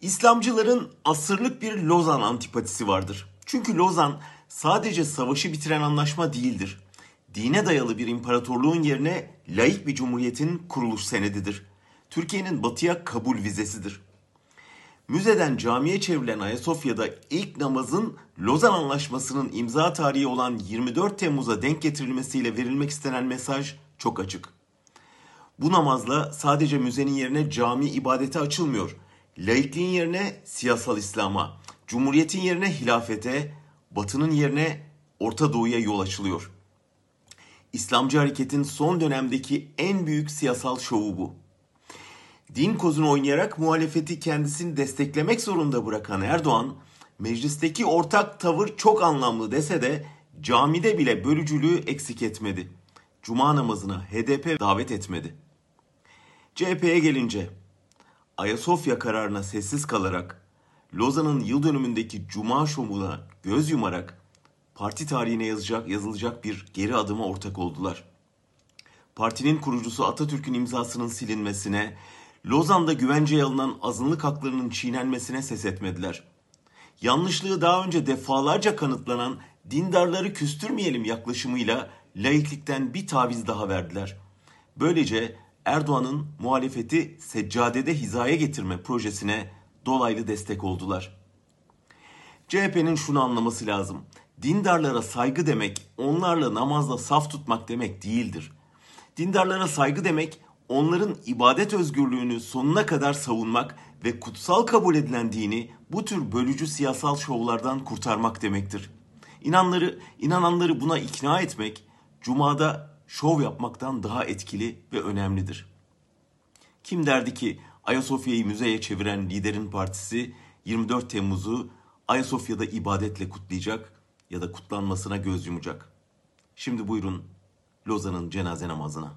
İslamcıların asırlık bir Lozan antipatisi vardır. Çünkü Lozan sadece savaşı bitiren anlaşma değildir. Dine dayalı bir imparatorluğun yerine laik bir cumhuriyetin kuruluş senedidir. Türkiye'nin batıya kabul vizesidir. Müzeden camiye çevrilen Ayasofya'da ilk namazın Lozan Anlaşması'nın imza tarihi olan 24 Temmuz'a denk getirilmesiyle verilmek istenen mesaj çok açık. Bu namazla sadece müzenin yerine cami ibadete açılmıyor. Laikliğin yerine siyasal İslam'a, cumhuriyetin yerine hilafete, batının yerine Orta Doğu'ya yol açılıyor. İslamcı hareketin son dönemdeki en büyük siyasal şovu bu. Din kozunu oynayarak muhalefeti kendisini desteklemek zorunda bırakan Erdoğan, meclisteki ortak tavır çok anlamlı dese de camide bile bölücülüğü eksik etmedi. Cuma namazına HDP davet etmedi. CHP'ye gelince Ayasofya kararına sessiz kalarak Lozan'ın yıl dönümündeki Cuma şovuna göz yumarak parti tarihine yazacak, yazılacak bir geri adıma ortak oldular. Partinin kurucusu Atatürk'ün imzasının silinmesine, Lozan'da güvenceye alınan azınlık haklarının çiğnenmesine ses etmediler. Yanlışlığı daha önce defalarca kanıtlanan dindarları küstürmeyelim yaklaşımıyla laiklikten bir taviz daha verdiler. Böylece Erdoğan'ın muhalefeti seccadede hizaya getirme projesine dolaylı destek oldular. CHP'nin şunu anlaması lazım. Dindarlara saygı demek onlarla namazla saf tutmak demek değildir. Dindarlara saygı demek onların ibadet özgürlüğünü sonuna kadar savunmak ve kutsal kabul edilen dini bu tür bölücü siyasal şovlardan kurtarmak demektir. İnanları, inananları buna ikna etmek cumada şov yapmaktan daha etkili ve önemlidir. Kim derdi ki Ayasofya'yı müzeye çeviren liderin partisi 24 Temmuz'u Ayasofya'da ibadetle kutlayacak ya da kutlanmasına göz yumacak. Şimdi buyurun Lozan'ın cenaze namazına.